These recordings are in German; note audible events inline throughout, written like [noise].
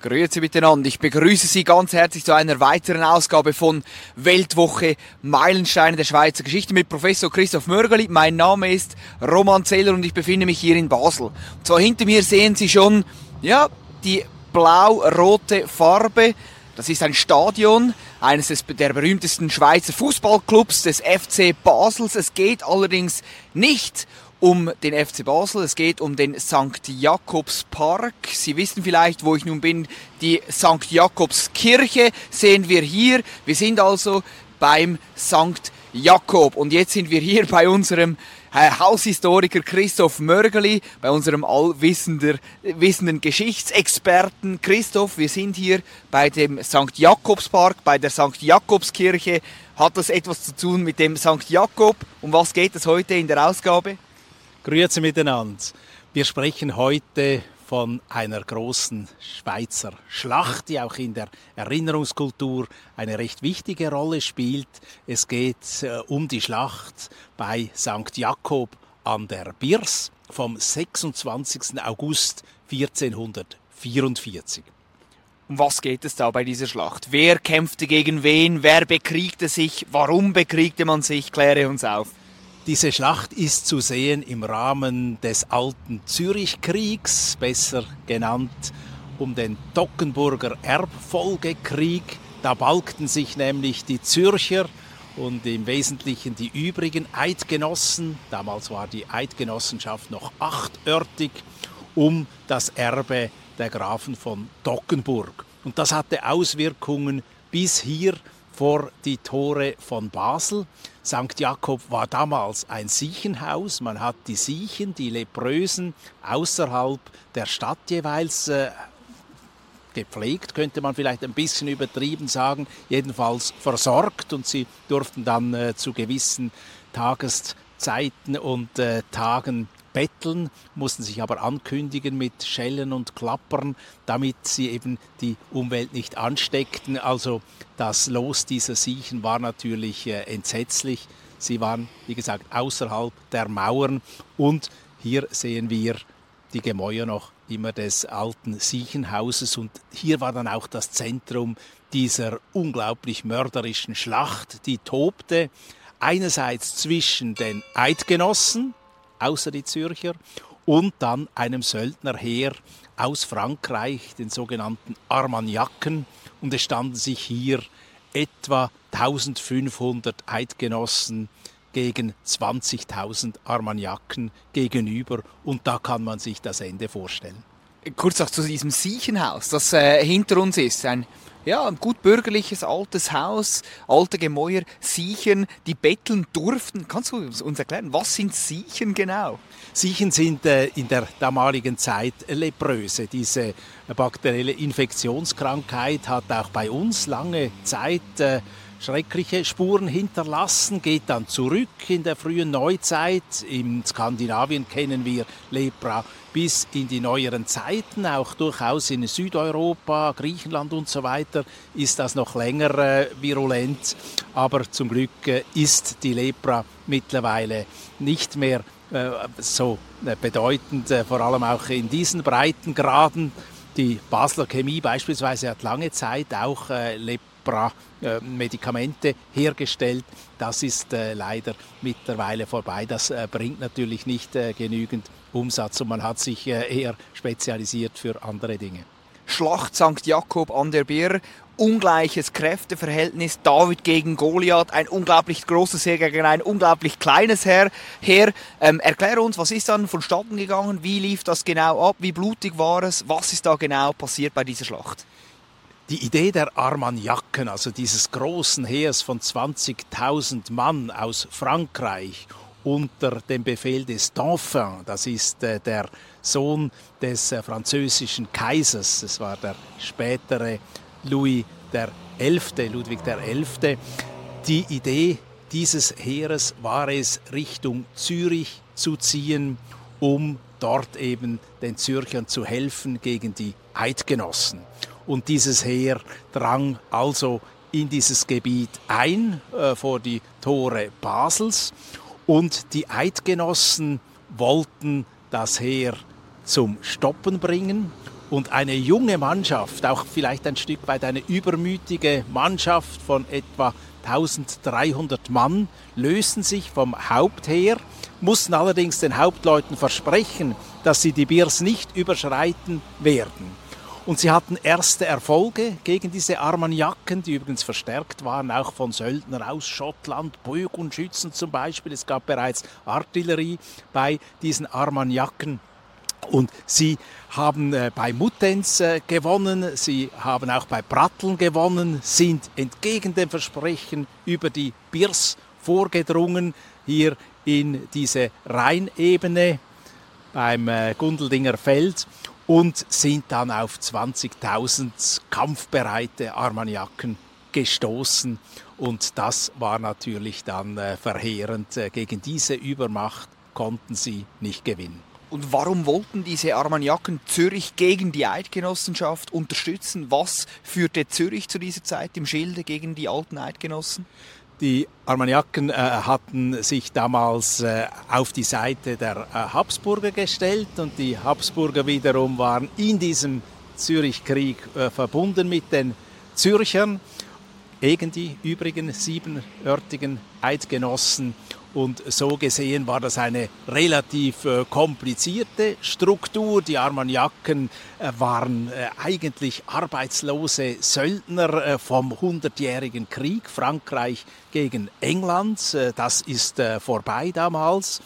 Grüezi miteinander. Ich begrüße Sie ganz herzlich zu einer weiteren Ausgabe von Weltwoche Meilensteine der Schweizer Geschichte mit Professor Christoph Mörgeli. Mein Name ist Roman Zeller und ich befinde mich hier in Basel. Und zwar hinter mir sehen Sie schon, ja, die blau-rote Farbe. Das ist ein Stadion eines des, der berühmtesten Schweizer Fußballclubs des FC Basels. Es geht allerdings nicht den FC Basel. Es geht um den St. Jakobs Park. Sie wissen vielleicht, wo ich nun bin. Die St. Jakobs Kirche sehen wir hier. Wir sind also beim St. Jakob. Und jetzt sind wir hier bei unserem äh, Haushistoriker Christoph Mörgeli, bei unserem allwissenden wissenden Geschichtsexperten Christoph. Wir sind hier bei dem St. Jakobspark, bei der St. Jakobskirche. Hat das etwas zu tun mit dem St. Jakob? Um was geht es heute in der Ausgabe? Grüezi miteinander. Wir sprechen heute von einer großen Schweizer Schlacht, die auch in der Erinnerungskultur eine recht wichtige Rolle spielt. Es geht äh, um die Schlacht bei St. Jakob an der Birs vom 26. August 1444. Um was geht es da bei dieser Schlacht? Wer kämpfte gegen wen? Wer bekriegte sich? Warum bekriegte man sich? Kläre uns auf. Diese Schlacht ist zu sehen im Rahmen des alten Zürichkriegs, besser genannt um den Toggenburger Erbfolgekrieg. Da balgten sich nämlich die Zürcher und im Wesentlichen die übrigen Eidgenossen, damals war die Eidgenossenschaft noch achtörtig, um das Erbe der Grafen von Toggenburg. Und das hatte Auswirkungen bis hier vor die Tore von Basel. St. Jakob war damals ein Siechenhaus. Man hat die Siechen, die Leprösen, außerhalb der Stadt jeweils äh, gepflegt, könnte man vielleicht ein bisschen übertrieben sagen, jedenfalls versorgt und sie durften dann äh, zu gewissen Tageszeiten und äh, Tagen betteln, mussten sich aber ankündigen mit Schellen und Klappern, damit sie eben die Umwelt nicht ansteckten. Also das Los dieser Siechen war natürlich äh, entsetzlich. Sie waren, wie gesagt, außerhalb der Mauern und hier sehen wir die Gemäuer noch immer des alten Siechenhauses und hier war dann auch das Zentrum dieser unglaublich mörderischen Schlacht, die tobte einerseits zwischen den Eidgenossen, außer die Zürcher, und dann einem Söldnerheer aus Frankreich, den sogenannten Armagnacken. Und es standen sich hier etwa 1500 Eidgenossen gegen 20.000 Armagnacken gegenüber. Und da kann man sich das Ende vorstellen. Kurz auch zu diesem Siechenhaus, das äh, hinter uns ist. Ein ja, ein gut bürgerliches altes Haus, alte Gemäuer, Siechen, die betteln durften. Kannst du uns erklären, was sind Siechen genau? Siechen sind äh, in der damaligen Zeit Lepröse. Diese bakterielle Infektionskrankheit hat auch bei uns lange Zeit äh, schreckliche Spuren hinterlassen, geht dann zurück in der frühen Neuzeit. In Skandinavien kennen wir Lepra bis in die neueren Zeiten, auch durchaus in Südeuropa, Griechenland und so weiter, ist das noch länger äh, virulent. Aber zum Glück äh, ist die Lepra mittlerweile nicht mehr äh, so äh, bedeutend, äh, vor allem auch in diesen Breitengraden. Die Basler Chemie beispielsweise hat lange Zeit auch äh, Lepra-Medikamente hergestellt. Das ist leider mittlerweile vorbei. Das bringt natürlich nicht genügend Umsatz und man hat sich eher spezialisiert für andere Dinge. Schlacht St. Jakob an der Bier ungleiches Kräfteverhältnis. David gegen Goliath, ein unglaublich großes Heer gegen ein unglaublich kleines Heer. Heer. Ähm, erklär uns, was ist dann vonstatten gegangen? Wie lief das genau ab? Wie blutig war es? Was ist da genau passiert bei dieser Schlacht? Die Idee der Armagnacken, also dieses großen Heers von 20.000 Mann aus Frankreich unter dem Befehl des Dauphin, das ist äh, der Sohn des äh, französischen Kaisers, das war der spätere Louis XI., Ludwig XI. Die Idee dieses Heeres war es, Richtung Zürich zu ziehen, um dort eben den Zürchern zu helfen gegen die Eidgenossen. Und dieses Heer drang also in dieses Gebiet ein äh, vor die Tore Basels und die Eidgenossen wollten das Heer zum Stoppen bringen und eine junge Mannschaft, auch vielleicht ein Stück weit eine übermütige Mannschaft von etwa 1300 Mann, lösen sich vom Hauptheer, mussten allerdings den Hauptleuten versprechen, dass sie die Biers nicht überschreiten werden. Und sie hatten erste Erfolge gegen diese Armagnacken, die übrigens verstärkt waren, auch von Söldnern aus Schottland, Bogenschützen zum Beispiel. Es gab bereits Artillerie bei diesen Armagnacken. Und sie haben äh, bei Muttenz äh, gewonnen, sie haben auch bei Bratteln gewonnen, sind entgegen dem Versprechen über die Birs vorgedrungen, hier in diese Rheinebene beim äh, Gundeldinger Feld und sind dann auf 20.000 kampfbereite Armagnacken gestoßen. Und das war natürlich dann äh, verheerend. Äh, gegen diese Übermacht konnten sie nicht gewinnen. Und warum wollten diese Armagnacken Zürich gegen die Eidgenossenschaft unterstützen? Was führte Zürich zu dieser Zeit im Schilde gegen die alten Eidgenossen? Die Armagnacken äh, hatten sich damals äh, auf die Seite der äh, Habsburger gestellt und die Habsburger wiederum waren in diesem Zürichkrieg äh, verbunden mit den Zürchern. Gegen die übrigen siebenörtigen Eidgenossen und so gesehen war das eine relativ äh, komplizierte Struktur. Die Armagnacken äh, waren äh, eigentlich arbeitslose Söldner äh, vom Hundertjährigen Krieg, Frankreich gegen England. Äh, das ist äh, vorbei damals.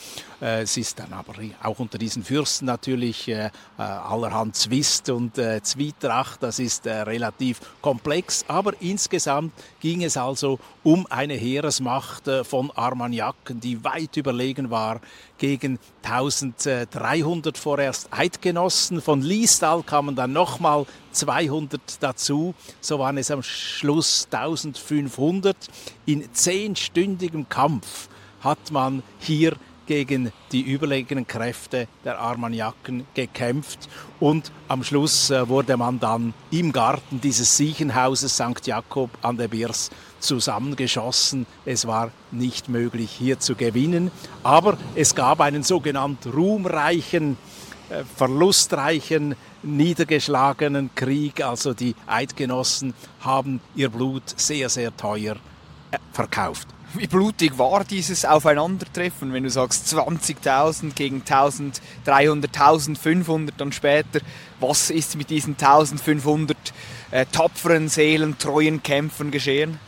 Es ist dann aber auch unter diesen Fürsten natürlich allerhand Zwist und Zwietracht. Das ist relativ komplex. Aber insgesamt ging es also um eine Heeresmacht von Armagnacken, die weit überlegen war gegen 1300 vorerst Eidgenossen. Von Liestal kamen dann nochmal 200 dazu. So waren es am Schluss 1500. In zehnstündigem Kampf hat man hier gegen die überlegenen Kräfte der Armagnacken gekämpft und am Schluss äh, wurde man dann im Garten dieses Siechenhauses St. Jakob an der Birs zusammengeschossen. Es war nicht möglich hier zu gewinnen, aber es gab einen sogenannten ruhmreichen, äh, verlustreichen, niedergeschlagenen Krieg. Also die Eidgenossen haben ihr Blut sehr, sehr teuer äh, verkauft. [laughs] Wie blutig war dieses Aufeinandertreffen, wenn du sagst 20.000 gegen 1.300, 1.500 dann später? Was ist mit diesen 1.500 äh, tapferen Seelen, treuen Kämpfern geschehen?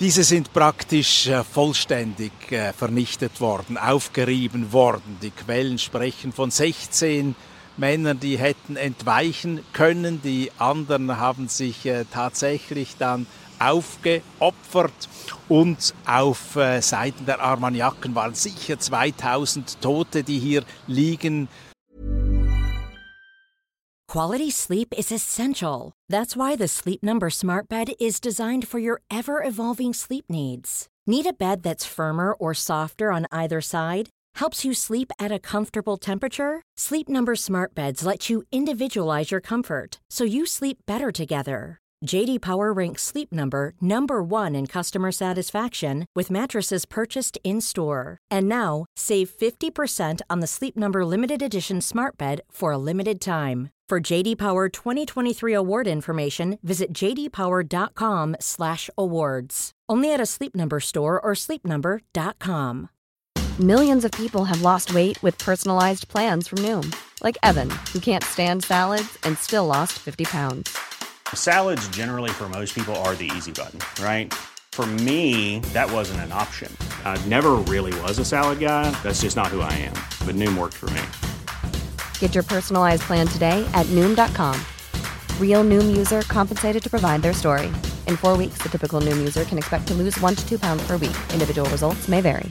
Diese sind praktisch äh, vollständig äh, vernichtet worden, aufgerieben worden. Die Quellen sprechen von 16 Männern, die hätten entweichen können. Die anderen haben sich äh, tatsächlich dann aufgeopfert und auf äh, Seiten der Armagnacken waren sicher 2000 Tote, die hier liegen. Quality sleep is essential. That's why the Sleep Number Smart Bed is designed for your ever evolving sleep needs. Need a bed that's firmer or softer on either side? Helps you sleep at a comfortable temperature? Sleep Number Smart Beds let you individualize your comfort so you sleep better together. JD Power ranks Sleep Number number 1 in customer satisfaction with mattresses purchased in-store. And now, save 50% on the Sleep Number limited edition Smart Bed for a limited time. For JD Power 2023 award information, visit jdpower.com/awards. Only at a Sleep Number store or sleepnumber.com. Millions of people have lost weight with personalized plans from Noom Like Evan, who can't stand salads and still lost 50 pounds. Salads, generally, for most people, are the easy button, right? For me, that wasn't an option. I never really was a salad guy. That's just not who I am. But Noom worked for me. Get your personalized plan today at Noom.com. Real Noom user compensated to provide their story. In four weeks, the typical Noom user can expect to lose one to two pounds per week. Individual results may vary.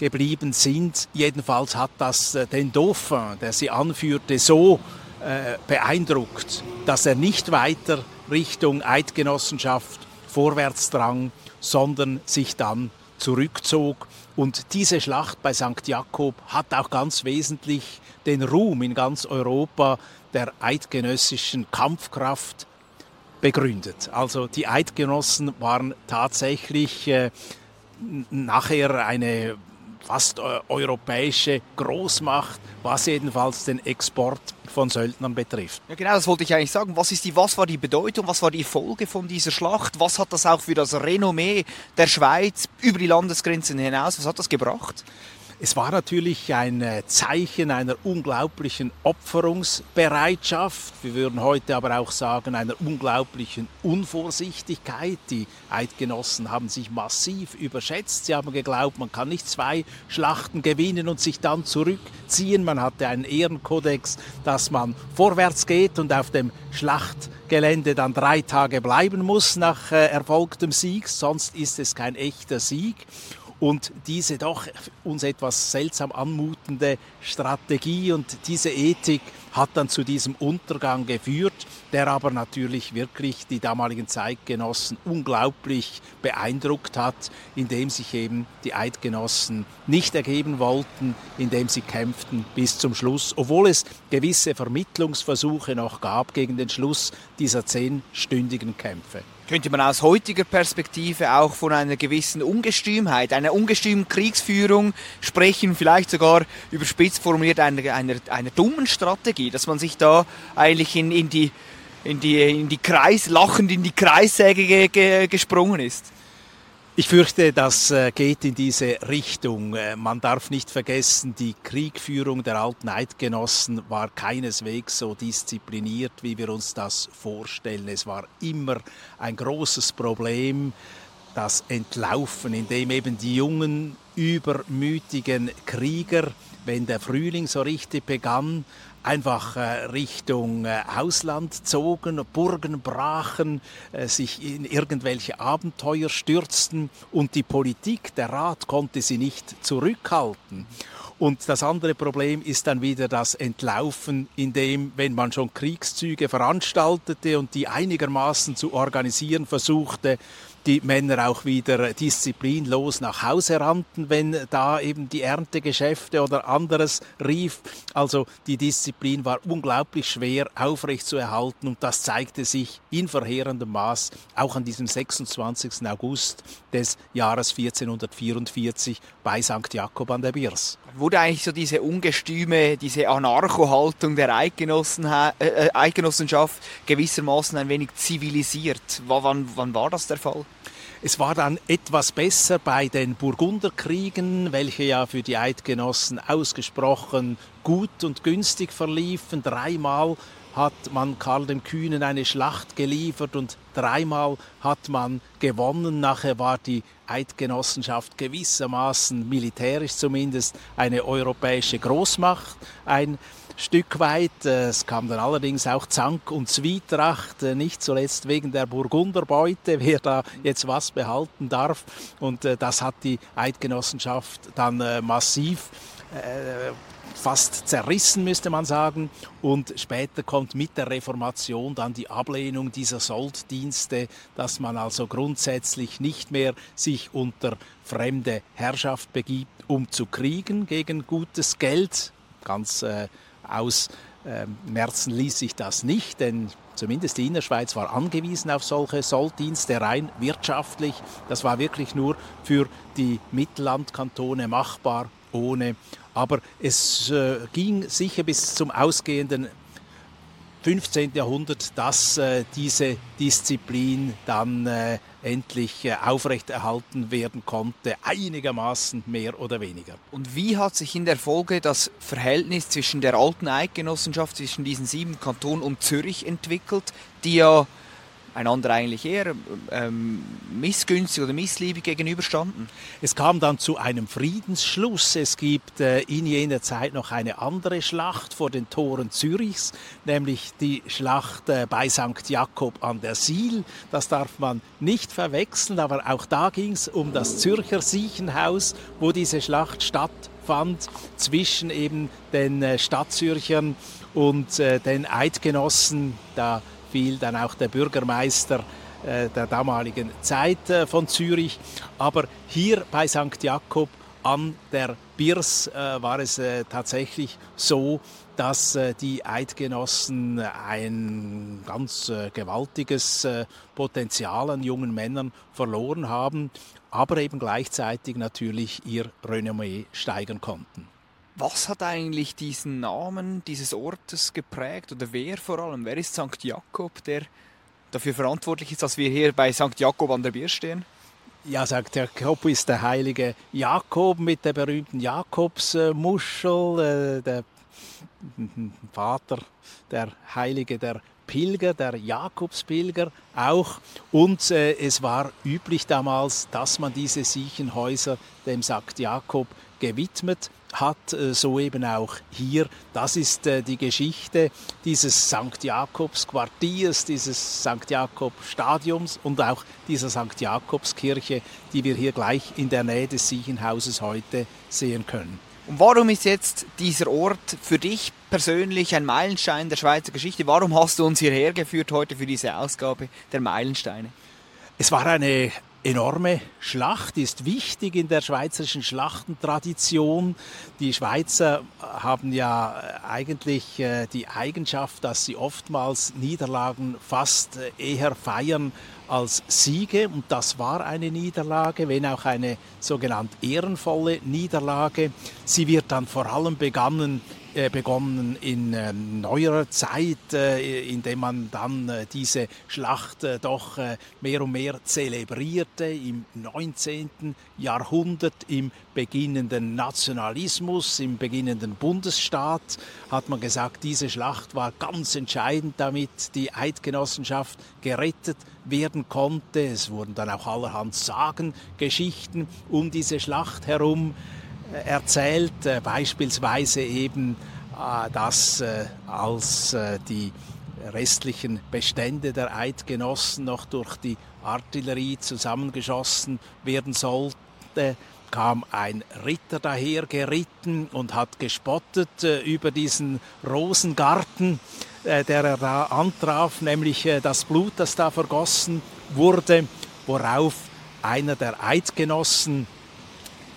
Geblieben sind. Jedenfalls hat das äh, den Dauphin, der sie anführte, so äh, beeindruckt, dass er nicht weiter Richtung Eidgenossenschaft vorwärts drang, sondern sich dann zurückzog. Und diese Schlacht bei St. Jakob hat auch ganz wesentlich den Ruhm in ganz Europa der eidgenössischen Kampfkraft begründet. Also die Eidgenossen waren tatsächlich äh, nachher eine fast europäische Großmacht, was jedenfalls den Export von Söldnern betrifft. Ja, genau, das wollte ich eigentlich sagen. Was, ist die, was war die Bedeutung, was war die Folge von dieser Schlacht? Was hat das auch für das Renommee der Schweiz über die Landesgrenzen hinaus, was hat das gebracht? Es war natürlich ein äh, Zeichen einer unglaublichen Opferungsbereitschaft. Wir würden heute aber auch sagen, einer unglaublichen Unvorsichtigkeit. Die Eidgenossen haben sich massiv überschätzt. Sie haben geglaubt, man kann nicht zwei Schlachten gewinnen und sich dann zurückziehen. Man hatte einen Ehrenkodex, dass man vorwärts geht und auf dem Schlachtgelände dann drei Tage bleiben muss nach äh, erfolgtem Sieg. Sonst ist es kein echter Sieg. Und diese doch uns etwas seltsam anmutende Strategie und diese Ethik hat dann zu diesem Untergang geführt, der aber natürlich wirklich die damaligen Zeitgenossen unglaublich beeindruckt hat, indem sich eben die Eidgenossen nicht ergeben wollten, indem sie kämpften bis zum Schluss, obwohl es gewisse Vermittlungsversuche noch gab gegen den Schluss dieser zehnstündigen Kämpfe könnte man aus heutiger Perspektive auch von einer gewissen Ungestümheit, einer ungestümen Kriegsführung sprechen, vielleicht sogar überspitzt formuliert einer, einer, einer dummen Strategie, dass man sich da eigentlich in, in, die, in, die, in die Kreis, lachend in die Kreissäge ge, ge, gesprungen ist. Ich fürchte, das äh, geht in diese Richtung. Äh, man darf nicht vergessen, die Kriegführung der alten Eidgenossen war keineswegs so diszipliniert, wie wir uns das vorstellen. Es war immer ein großes Problem, das Entlaufen, in dem eben die jungen, übermütigen Krieger, wenn der Frühling so richtig begann, einfach äh, Richtung äh, Ausland zogen, Burgen brachen, äh, sich in irgendwelche Abenteuer stürzten und die Politik, der Rat konnte sie nicht zurückhalten. Und das andere Problem ist dann wieder das Entlaufen, in dem, wenn man schon Kriegszüge veranstaltete und die einigermaßen zu organisieren versuchte, die Männer auch wieder disziplinlos nach Hause rannten, wenn da eben die Erntegeschäfte oder anderes rief. Also die Disziplin war unglaublich schwer aufrechtzuerhalten und das zeigte sich in verheerendem Maß auch an diesem 26. August des Jahres 1444 bei St. Jakob an der Birs. Wurde eigentlich so diese ungestüme, diese Anarcho-Haltung der äh, äh, Eidgenossenschaft gewissermaßen ein wenig zivilisiert? Wann, wann war das der Fall? Es war dann etwas besser bei den Burgunderkriegen, welche ja für die Eidgenossen ausgesprochen gut und günstig verliefen. Dreimal hat man Karl dem Kühnen eine Schlacht geliefert und dreimal hat man gewonnen. Nachher war die Eidgenossenschaft gewissermaßen militärisch zumindest eine europäische Großmacht, ein Stück weit. Äh, es kam dann allerdings auch Zank und Zwietracht, äh, nicht zuletzt wegen der Burgunderbeute, [laughs] wer da jetzt was behalten darf. Und äh, das hat die Eidgenossenschaft dann massiv fast zerrissen, müsste man sagen. Und später kommt mit der Reformation dann die Ablehnung dieser Solddienste, dass man also grundsätzlich nicht mehr sich unter fremde Herrschaft begibt, um zu kriegen gegen gutes Geld. Ganz äh, aus ähm, Merzen ließ sich das nicht, denn zumindest die Innerschweiz war angewiesen auf solche Solddienste, rein wirtschaftlich. Das war wirklich nur für die Mittellandkantone machbar, ohne. Aber es äh, ging sicher bis zum ausgehenden 15. Jahrhundert, dass äh, diese Disziplin dann äh, endlich äh, aufrechterhalten werden konnte, einigermaßen mehr oder weniger. Und wie hat sich in der Folge das Verhältnis zwischen der alten Eidgenossenschaft, zwischen diesen sieben Kantonen und Zürich entwickelt, die ja einander eigentlich eher ähm, missgünstig oder missliebig gegenüberstanden. Es kam dann zu einem Friedensschluss. Es gibt äh, in jener Zeit noch eine andere Schlacht vor den Toren Zürichs, nämlich die Schlacht äh, bei St. Jakob an der Siel. Das darf man nicht verwechseln, aber auch da ging es um das Zürcher Siechenhaus, wo diese Schlacht stattfand zwischen eben den äh, Stadtzürchern und äh, den Eidgenossen. Da fiel dann auch der Bürgermeister äh, der damaligen Zeit äh, von Zürich. Aber hier bei St. Jakob an der Birs äh, war es tatsächlich so, dass die Eidgenossen ein ganz gewaltiges Potenzial an jungen Männern verloren haben, aber eben gleichzeitig natürlich ihr Renommee steigern konnten. Was hat eigentlich diesen Namen dieses Ortes geprägt oder wer vor allem? Wer ist St. Jakob, der dafür verantwortlich ist, dass wir hier bei St. Jakob an der Bier stehen? Ja, sagt Jakob ist der heilige Jakob mit der berühmten Jakobsmuschel, äh, der Vater, der Heilige der Pilger, der Jakobspilger auch. Und äh, es war üblich damals, dass man diese Siechenhäuser dem St. Jakob gewidmet hat, äh, so eben auch hier. Das ist äh, die Geschichte dieses St. Jakobs Quartiers, dieses St. Jakob Stadiums und auch dieser St. Jakobskirche, die wir hier gleich in der Nähe des Siechenhauses heute sehen können. Und warum ist jetzt dieser Ort für dich persönlich ein Meilenstein der Schweizer Geschichte? Warum hast du uns hierher geführt heute für diese Ausgabe der Meilensteine? Es war eine enorme Schlacht, ist wichtig in der schweizerischen Schlachtentradition. Die Schweizer haben ja eigentlich äh, die Eigenschaft, dass sie oftmals Niederlagen fast äh, eher feiern als Siege. Und das war eine Niederlage, wenn auch eine sogenannte ehrenvolle Niederlage. Sie wird dann vor allem begangen begonnen in äh, neuerer Zeit, äh, indem man dann diese Schlacht doch mehr und mehr zelebrierte im 19. Jahrhundert, im beginnenden Nationalismus, im beginnenden Bundesstaat, hat man gesagt, diese Schlacht war ganz entscheidend, damit die Eidgenossenschaft gerettet werden konnte. Es wurden dann auch allerhand Sagen, Geschichten um diese Schlacht herum erzählt, äh, beispielsweise eben, äh, dass äh, als die restlichen Bestände der Eidgenossen noch durch die Artillerie zusammengeschossen werden sollte, kam ein Ritter daher geritten und hat gespottet über diesen Rosengarten, der er da antraf, nämlich das Blut, das da vergossen wurde, worauf einer der Eidgenossen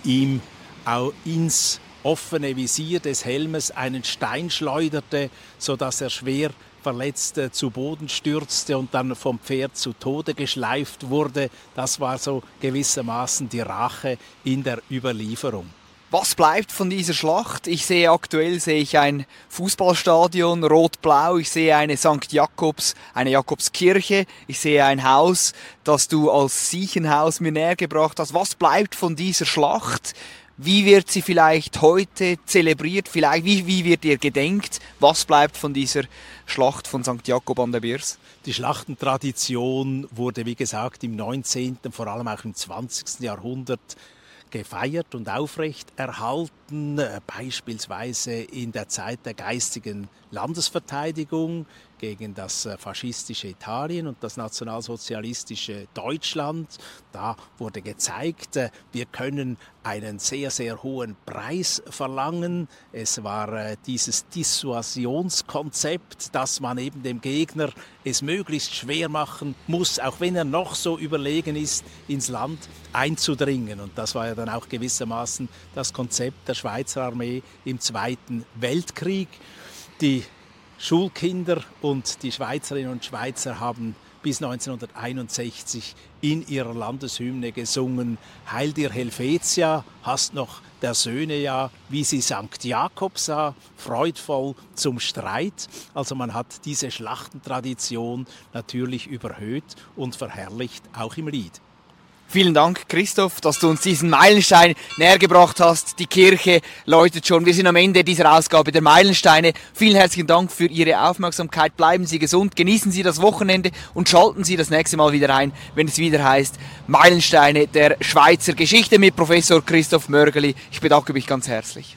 ihm auch ins offene Visier des Helmes einen Stein schleuderte, so dass er schwer verletzt zu Boden stürzte und dann vom Pferd zu Tode geschleift wurde. Das war so gewissermaßen die Rache in der Überlieferung. Was bleibt von dieser Schlacht? Ich sehe aktuell sehe ich ein Fußballstadion rot-blau, ich sehe eine St. Jakobs, eine Jakobskirche, ich sehe ein Haus, das du als Siechenhaus mir näher gebracht hast. Was bleibt von dieser Schlacht? Wie wird sie vielleicht heute zelebriert? Vielleicht, wie, wie wird ihr gedenkt? Was bleibt von dieser Schlacht von St. Jakob an der Birs? Die Schlachtentradition wurde, wie gesagt, im 19., vor allem auch im 20. Jahrhundert gefeiert und aufrecht erhalten, äh, beispielsweise in der Zeit der geistigen Landesverteidigung gegen das äh, faschistische Italien und das nationalsozialistische Deutschland. Da wurde gezeigt, äh, wir können einen sehr, sehr hohen Preis verlangen. Es war äh, dieses Dissuasionskonzept, dass man eben dem Gegner es möglichst schwer machen muss, auch wenn er noch so überlegen ist, ins Land einzudringen. Und das war ja dann auch gewissermaßen das Konzept der Schweizer Armee im Zweiten Weltkrieg. Die Schulkinder und die Schweizerinnen und Schweizer haben bis 1961 in ihrer Landeshymne gesungen, Heil dir Helvetia, hast noch der Söhne ja, wie sie St. Jakob sah, freudvoll zum Streit. Also man hat diese Schlachtentradition natürlich überhöht und verherrlicht, auch im Lied. Vielen Dank, Christoph, dass du uns diesen Meilenstein näher gebracht hast. Die Kirche läutet schon. Wir sind am Ende dieser Ausgabe der Meilensteine. Vielen herzlichen Dank für Ihre Aufmerksamkeit. Bleiben Sie gesund, genießen Sie das Wochenende und schalten Sie das nächste Mal wieder ein, wenn es wieder heißt Meilensteine der Schweizer Geschichte mit Professor Christoph Mörgeli. Ich bedanke mich ganz herzlich.